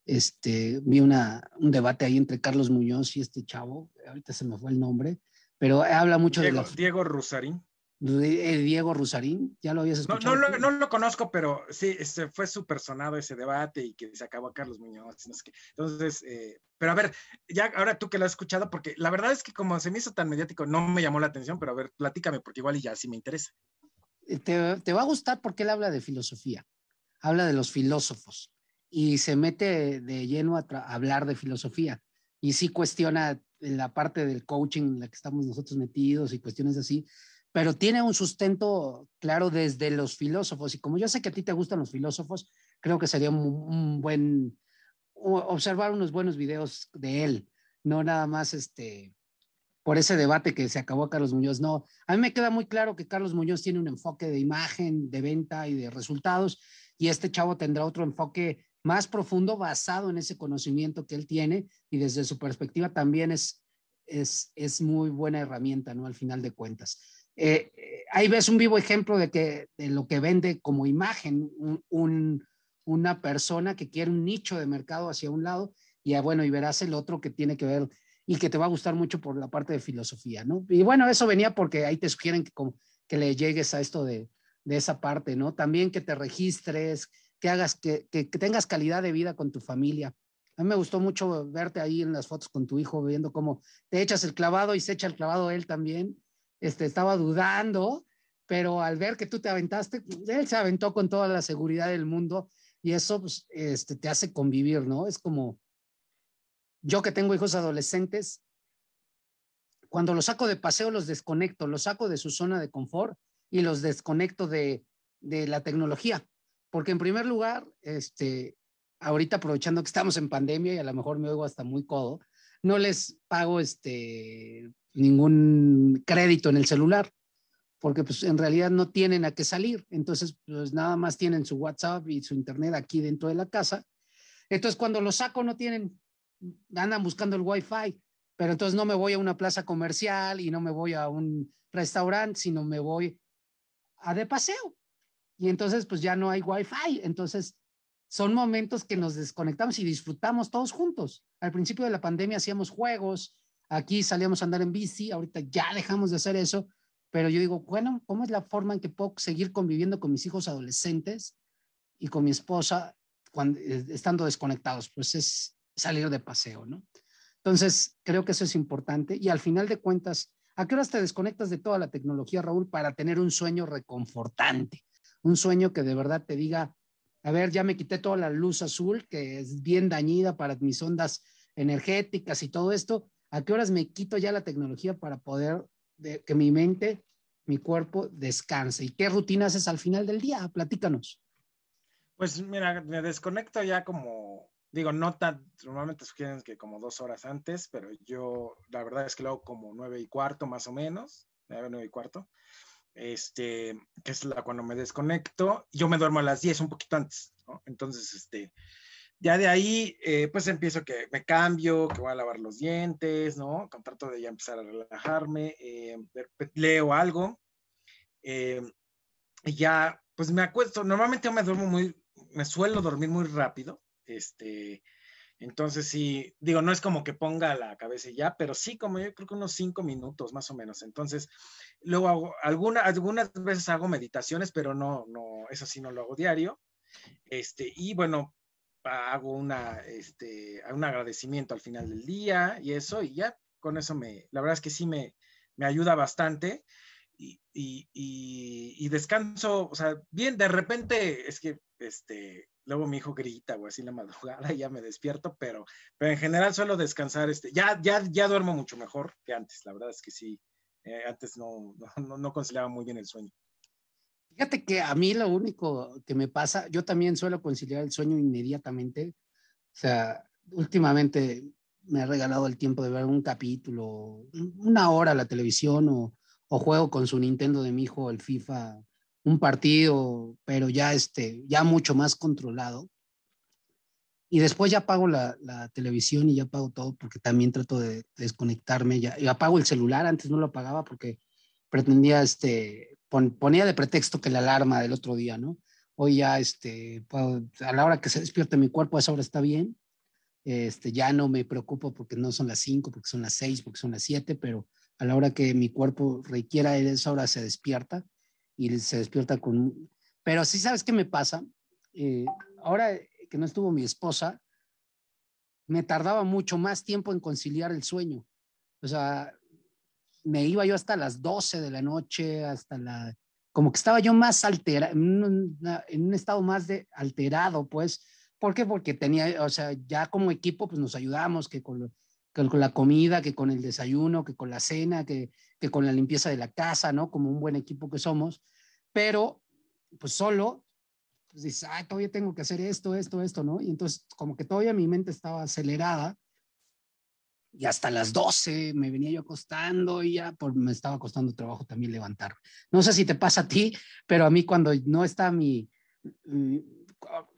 Este, vi una, un debate ahí entre Carlos Muñoz y este chavo, ahorita se me fue el nombre, pero habla mucho de la... Diego Rusarín. Diego Rusarín, ya lo habías escuchado. No, no, no, lo conozco, pero sí, este, fue súper sonado ese debate y que se acabó a Carlos Muñoz. Entonces, eh, pero a ver, ya ahora tú que lo has escuchado, porque la verdad es que como se me hizo tan mediático, no me llamó la atención, pero a ver, platícame, porque igual y ya sí me interesa. Eh, te, te va a gustar porque él habla de filosofía, habla de los filósofos y se mete de lleno a, a hablar de filosofía y sí cuestiona la parte del coaching en la que estamos nosotros metidos y cuestiones así, pero tiene un sustento claro desde los filósofos. Y como yo sé que a ti te gustan los filósofos, creo que sería un, buen observar unos buenos videos de él, no nada más este por ese debate que se acabó Carlos Muñoz. No, a mí me queda muy claro que Carlos Muñoz tiene un enfoque de imagen, de venta y de resultados, y este chavo tendrá otro enfoque más profundo basado en ese conocimiento que él tiene y desde su perspectiva también es, es, es muy buena herramienta, ¿no? Al final de cuentas. Eh, ahí ves un vivo ejemplo de, que, de lo que vende como imagen un, una persona que quiere un nicho de mercado hacia un lado y ah, bueno, y verás el otro que tiene que ver y que te va a gustar mucho por la parte de filosofía, ¿no? Y bueno, eso venía porque ahí te sugieren que, que le llegues a esto de, de esa parte, ¿no? También que te registres, que hagas, que, que, que, tengas calidad de vida con tu familia. A mí me gustó mucho verte ahí en las fotos con tu hijo, viendo cómo te echas el clavado y se echa el clavado él también este, estaba dudando, pero al ver que tú te aventaste, él se aventó con toda la seguridad del mundo y eso pues, este, te hace convivir, ¿no? Es como yo que tengo hijos adolescentes, cuando los saco de paseo los desconecto, los saco de su zona de confort y los desconecto de, de la tecnología. Porque en primer lugar, este, ahorita aprovechando que estamos en pandemia y a lo mejor me oigo hasta muy codo, no les pago este ningún crédito en el celular, porque pues en realidad no tienen a qué salir. Entonces, pues nada más tienen su WhatsApp y su internet aquí dentro de la casa. Entonces, cuando lo saco, no tienen, andan buscando el Wi-Fi, pero entonces no me voy a una plaza comercial y no me voy a un restaurante, sino me voy a de paseo. Y entonces, pues ya no hay Wi-Fi. Entonces, son momentos que nos desconectamos y disfrutamos todos juntos. Al principio de la pandemia hacíamos juegos, Aquí salíamos a andar en bici, ahorita ya dejamos de hacer eso, pero yo digo, bueno, ¿cómo es la forma en que puedo seguir conviviendo con mis hijos adolescentes y con mi esposa cuando, eh, estando desconectados? Pues es salir de paseo, ¿no? Entonces, creo que eso es importante y al final de cuentas, ¿a qué horas te desconectas de toda la tecnología, Raúl, para tener un sueño reconfortante? Un sueño que de verdad te diga, a ver, ya me quité toda la luz azul, que es bien dañida para mis ondas energéticas y todo esto, ¿A qué horas me quito ya la tecnología para poder que mi mente, mi cuerpo descanse? ¿Y qué rutina haces al final del día? Platícanos. Pues mira, me desconecto ya como, digo, no tan, normalmente sugieren que como dos horas antes, pero yo la verdad es que lo hago como nueve y cuarto más o menos, nueve, nueve y cuarto, este, que es la cuando me desconecto, yo me duermo a las diez, un poquito antes, ¿no? Entonces, este, ya de ahí, eh, pues empiezo que me cambio, que voy a lavar los dientes, ¿no? Trato de ya empezar a relajarme, eh, leo algo. Eh, y ya, pues me acuesto. Normalmente yo me duermo muy, me suelo dormir muy rápido. Este, entonces sí, digo, no es como que ponga la cabeza ya, pero sí como yo creo que unos cinco minutos más o menos. Entonces, luego hago, alguna, algunas veces hago meditaciones, pero no, no, eso sí no lo hago diario. Este, y bueno, hago una, este, un agradecimiento al final del día y eso, y ya con eso me, la verdad es que sí me, me ayuda bastante y, y, y, descanso, o sea, bien, de repente es que, este, luego mi hijo grita o así la madrugada y ya me despierto, pero, pero en general suelo descansar, este, ya, ya, ya duermo mucho mejor que antes, la verdad es que sí, eh, antes no, no, no conciliaba muy bien el sueño. Fíjate que a mí lo único que me pasa, yo también suelo conciliar el sueño inmediatamente. O sea, últimamente me ha regalado el tiempo de ver un capítulo, una hora la televisión o, o juego con su Nintendo de mi hijo, el FIFA, un partido, pero ya, este, ya mucho más controlado. Y después ya apago la, la, televisión y ya apago todo porque también trato de desconectarme. Ya, y apago el celular, antes no lo apagaba porque pretendía este, ponía de pretexto que la alarma del otro día, ¿no? Hoy ya, este, a la hora que se despierte mi cuerpo, a esa hora está bien. Este, ya no me preocupo porque no son las 5, porque son las 6, porque son las 7, pero a la hora que mi cuerpo requiera esa hora se despierta y se despierta con... Pero sí sabes qué me pasa. Eh, ahora que no estuvo mi esposa, me tardaba mucho más tiempo en conciliar el sueño. O sea, me iba yo hasta las 12 de la noche, hasta la... Como que estaba yo más alterado, en, en un estado más de alterado, pues. ¿Por qué? Porque tenía, o sea, ya como equipo, pues nos ayudamos, que con, la comida, que con el desayuno, que con la cena, que, que con la limpieza de la casa, ¿no? Como un buen equipo que somos. Pero, pues solo, pues dices, ay, todavía tengo que hacer esto, esto, esto, ¿no? Y entonces, como que todavía mi mente estaba acelerada y hasta las 12 me venía yo acostando y ya por, me estaba costando trabajo también levantarme. No sé si te pasa a ti, pero a mí cuando no está mi,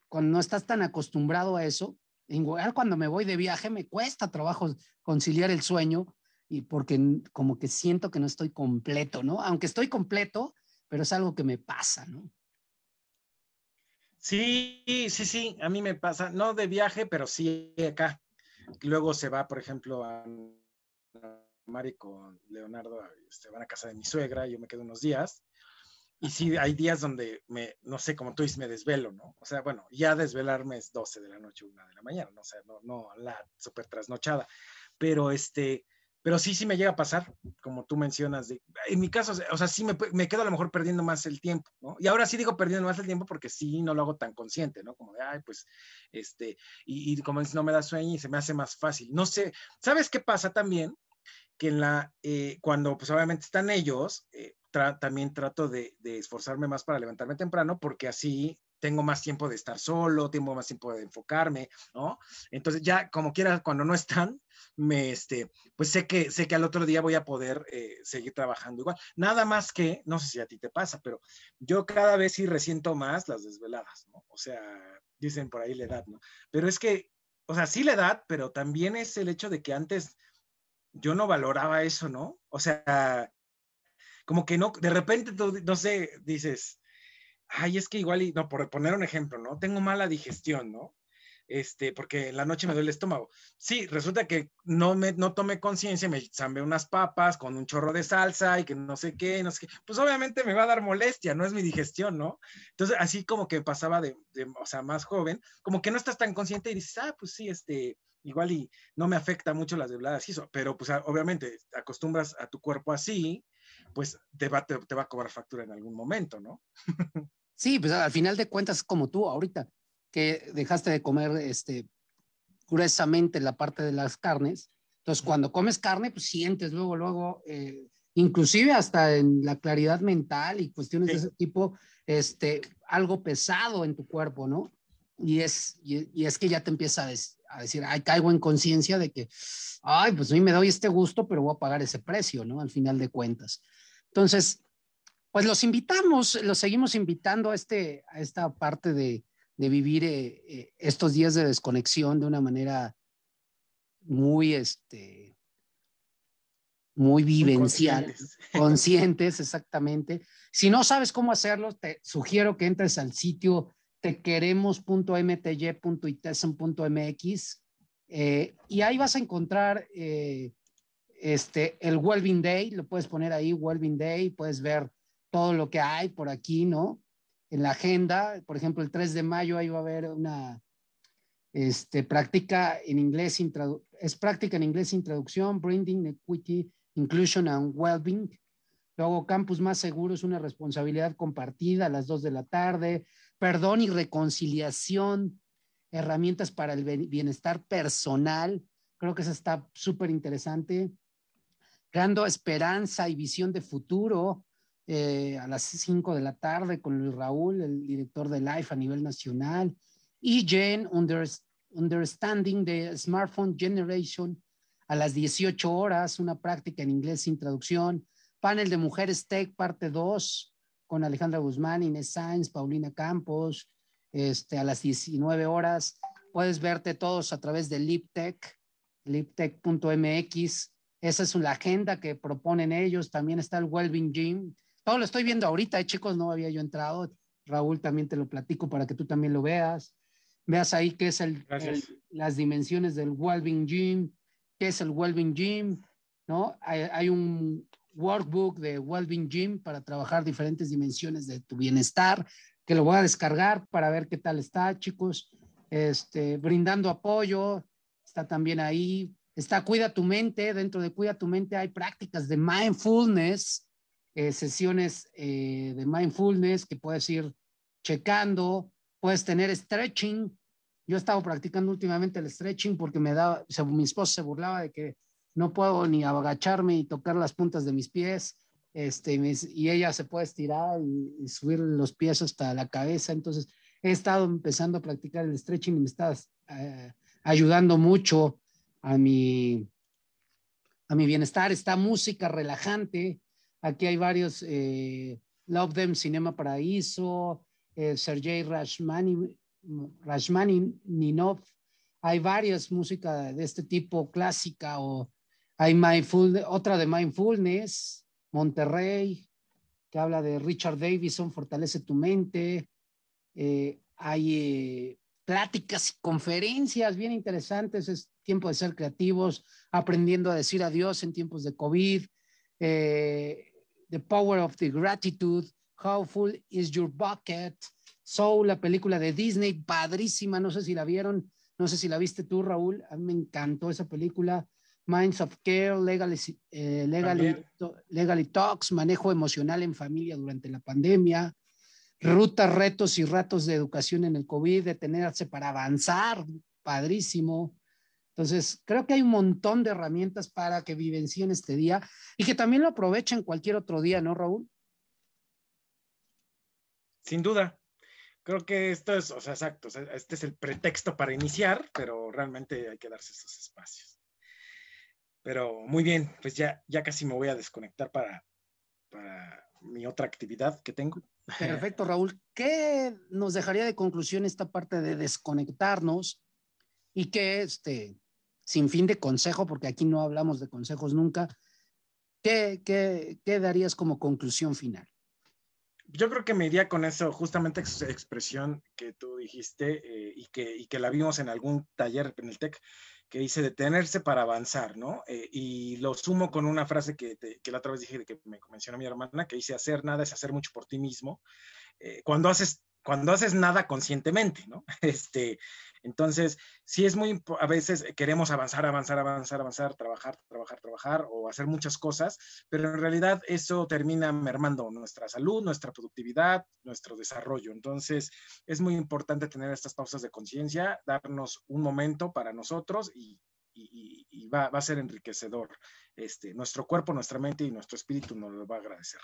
cuando no estás tan acostumbrado a eso, igual cuando me voy de viaje me cuesta trabajo conciliar el sueño y porque como que siento que no estoy completo, ¿no? Aunque estoy completo, pero es algo que me pasa, ¿no? Sí, sí, sí, a mí me pasa, no de viaje, pero sí acá. Luego se va, por ejemplo, a Mari con Leonardo, este, van a casa de mi suegra, yo me quedo unos días. Y sí, hay días donde me, no sé, como tú dices, me desvelo, ¿no? O sea, bueno, ya desvelarme es 12 de la noche, 1 de la mañana, ¿no? O sea, no, no la súper trasnochada. Pero este, pero sí, sí me llega a pasar, como tú mencionas. De, en mi caso, o sea, sí me, me, quedo a lo mejor perdiendo más el tiempo, ¿no? Y ahora sí digo perdiendo más el tiempo porque sí no lo hago tan consciente, ¿no? Como de, ay, pues, este, y, y como dices, no me da sueño y se me hace más fácil. No sé, ¿sabes qué pasa también? Que en la, eh, cuando pues obviamente están ellos, eh, también trato de, de esforzarme más para levantarme temprano porque así tengo más tiempo de estar solo, tengo más tiempo de enfocarme, ¿no? Entonces ya como quiera, cuando no están, me, este, pues sé que, sé que al otro día voy a poder eh, seguir trabajando igual. Nada más que, no sé si a ti te pasa, pero yo cada vez sí resiento más las desveladas, ¿no? O sea, dicen por ahí la edad, ¿no? Pero es que, o sea, sí la edad, pero también es el hecho de que antes yo no valoraba eso, ¿no? O sea, como que no, de repente tú, no sé, dices, ay, es que igual, y, no, por poner un ejemplo, ¿no? Tengo mala digestión, ¿no? Este, porque en la noche me duele el estómago. Sí, resulta que no me, no tomé conciencia, me zambé unas papas con un chorro de salsa y que no sé qué, no sé qué. Pues obviamente me va a dar molestia, no es mi digestión, ¿no? Entonces, así como que pasaba de, o sea, más joven, como que no estás tan consciente y dices, ah, pues sí, este, igual y no me afecta mucho las debladas y eso, pero pues obviamente acostumbras a tu cuerpo así, pues te va, te va a cobrar factura en algún momento, ¿no? Sí, pues al final de cuentas, como tú ahorita, que dejaste de comer este, gruesamente la parte de las carnes. Entonces, cuando comes carne, pues sientes luego, luego, eh, inclusive hasta en la claridad mental y cuestiones de ese tipo, este, algo pesado en tu cuerpo, ¿no? Y es, y, es que ya te empieza a, a decir, ay, caigo en conciencia de que, ay, pues a mí me doy este gusto, pero voy a pagar ese precio, ¿no? Al final de cuentas. Entonces, pues los invitamos, los seguimos invitando a, este, a esta parte de, de vivir eh, eh, estos días de desconexión de una manera muy, este, muy vivencial, conscientes. conscientes. exactamente. Si no sabes cómo hacerlo, te sugiero que entres al sitio tequeremos.mty.itesen.mx eh, y ahí vas a encontrar este, el Wellbeing Day, lo puedes poner ahí, Wellbeing Day, puedes ver todo lo que hay por aquí, ¿no? En la agenda, por ejemplo, el 3 de mayo ahí va a haber una este, práctica en inglés, es práctica en inglés introducción, Branding, Equity, Inclusion and Wellbeing. Luego, Campus Más Seguro es una responsabilidad compartida a las 2 de la tarde. Perdón y reconciliación, herramientas para el bienestar personal. Creo que eso está súper interesante. Creando esperanza y visión de futuro eh, a las 5 de la tarde con Luis Raúl, el director de Life a nivel nacional, y under, Understanding the Smartphone Generation, a las 18 horas, una práctica en inglés sin traducción, panel de Mujeres Tech, parte 2, con Alejandra Guzmán, Inés Sainz, Paulina Campos, este, a las 19 horas. Puedes verte todos a través de LipTech, liptech.mx. Esa es la agenda que proponen ellos. También está el Wellbeing Gym, todo lo estoy viendo ahorita, eh, chicos, no había yo entrado. Raúl también te lo platico para que tú también lo veas. Veas ahí qué es el, las dimensiones del Wellbeing Gym, qué es el Wellbeing Gym, ¿no? Hay, hay un workbook de Wellbeing Gym para trabajar diferentes dimensiones de tu bienestar, que lo voy a descargar para ver qué tal está, chicos. Este, brindando apoyo, está también ahí. Está Cuida tu mente, dentro de Cuida tu mente hay prácticas de mindfulness, eh, sesiones eh, de mindfulness que puedes ir checando, puedes tener stretching. Yo he estado practicando últimamente el stretching porque me daba, mi esposo se burlaba de que no puedo ni agacharme y tocar las puntas de mis pies, este, y ella se puede estirar y, subir los pies hasta la cabeza. Entonces, he estado empezando a practicar el stretching y me está eh, ayudando mucho a mi, a mi bienestar. Está música relajante. Aquí hay varios, eh, Love Them Cinema Paraíso, eh, Sergei Rashmani, Ninov. Hay varias músicas de este tipo, clásica o hay mindful, otra de Mindfulness, Monterrey, que habla de Richard Davison, Fortalece tu mente. Eh, hay pláticas y conferencias bien interesantes, es tiempo de ser creativos, aprendiendo a decir adiós en tiempos de COVID. The Power of the Gratitude, How Full is Your Bucket, Soul, la película de Disney, padrísima, no sé si la vieron, no sé si la viste tú, Raúl, a mí me encantó esa película. Minds of Care, Legally, eh, Talks, manejo emocional en familia durante la pandemia, rutas, retos y ratos de educación en el COVID, detenerse para avanzar, padrísimo. Entonces, creo que hay un montón de herramientas para que vivencien este día y que también lo aprovechen cualquier otro día, ¿no, Raúl? Sin duda. Creo que esto es, o sea, exacto, este es el pretexto para iniciar, pero realmente hay que darse esos espacios. Pero muy bien, pues ya, ya casi me voy a desconectar para, para mi otra actividad que tengo. Perfecto, Raúl. ¿Qué nos dejaría de conclusión esta parte de desconectarnos y que, este, sin fin de consejo, porque aquí no hablamos de consejos nunca, ¿qué, qué, qué darías como conclusión final? Yo creo que me iría con eso, justamente esa expresión que tú dijiste eh, y, que, y que la vimos en algún taller en el TEC, que dice detenerse para avanzar, ¿no? Eh, y lo sumo con una frase que, que, la otra vez dije que me mencionó mi hermana, que dice hacer nada es hacer mucho por ti mismo. Eh, cuando haces cuando haces nada conscientemente, ¿no? Este, entonces, sí es muy, a veces queremos avanzar, avanzar, avanzar, avanzar, trabajar, trabajar, trabajar o hacer muchas cosas, pero en realidad eso termina mermando nuestra salud, nuestra productividad, nuestro desarrollo. Entonces, es muy importante tener estas pausas de conciencia, darnos un momento para nosotros y, va, va, a ser enriquecedor. Este, nuestro cuerpo, nuestra mente y nuestro espíritu nos lo va a agradecer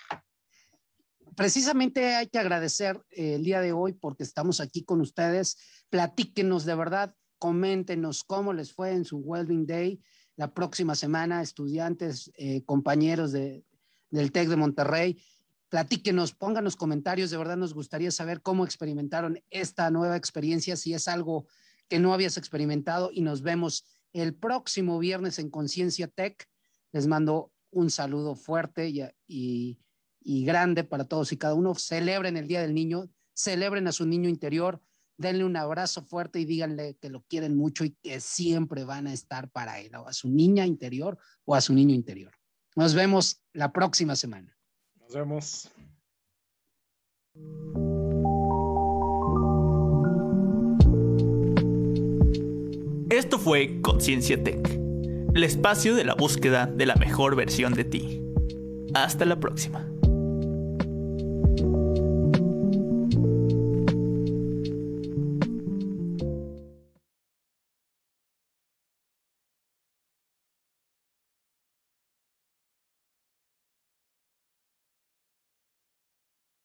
precisamente hay que agradecer eh, el día de hoy porque estamos aquí con ustedes. Platíquenos de verdad, coméntenos cómo les fue en su Welding Day la próxima semana, estudiantes, eh, compañeros de, del TEC de Monterrey. Platíquenos, pónganos comentarios, de verdad nos gustaría saber cómo experimentaron esta nueva experiencia, si es algo que no habías experimentado y nos vemos el próximo viernes en Conciencia Tech. Les mando un saludo fuerte y y grande para todos y cada uno. Celebren el Día del Niño, celebren a su niño interior, denle un abrazo fuerte y díganle que lo quieren mucho y que siempre van a estar para él, o a su niña interior o a su niño interior. Nos vemos la próxima semana. Nos vemos. Esto fue Conciencia Tech, el espacio de la búsqueda de la mejor versión de ti. Hasta la próxima.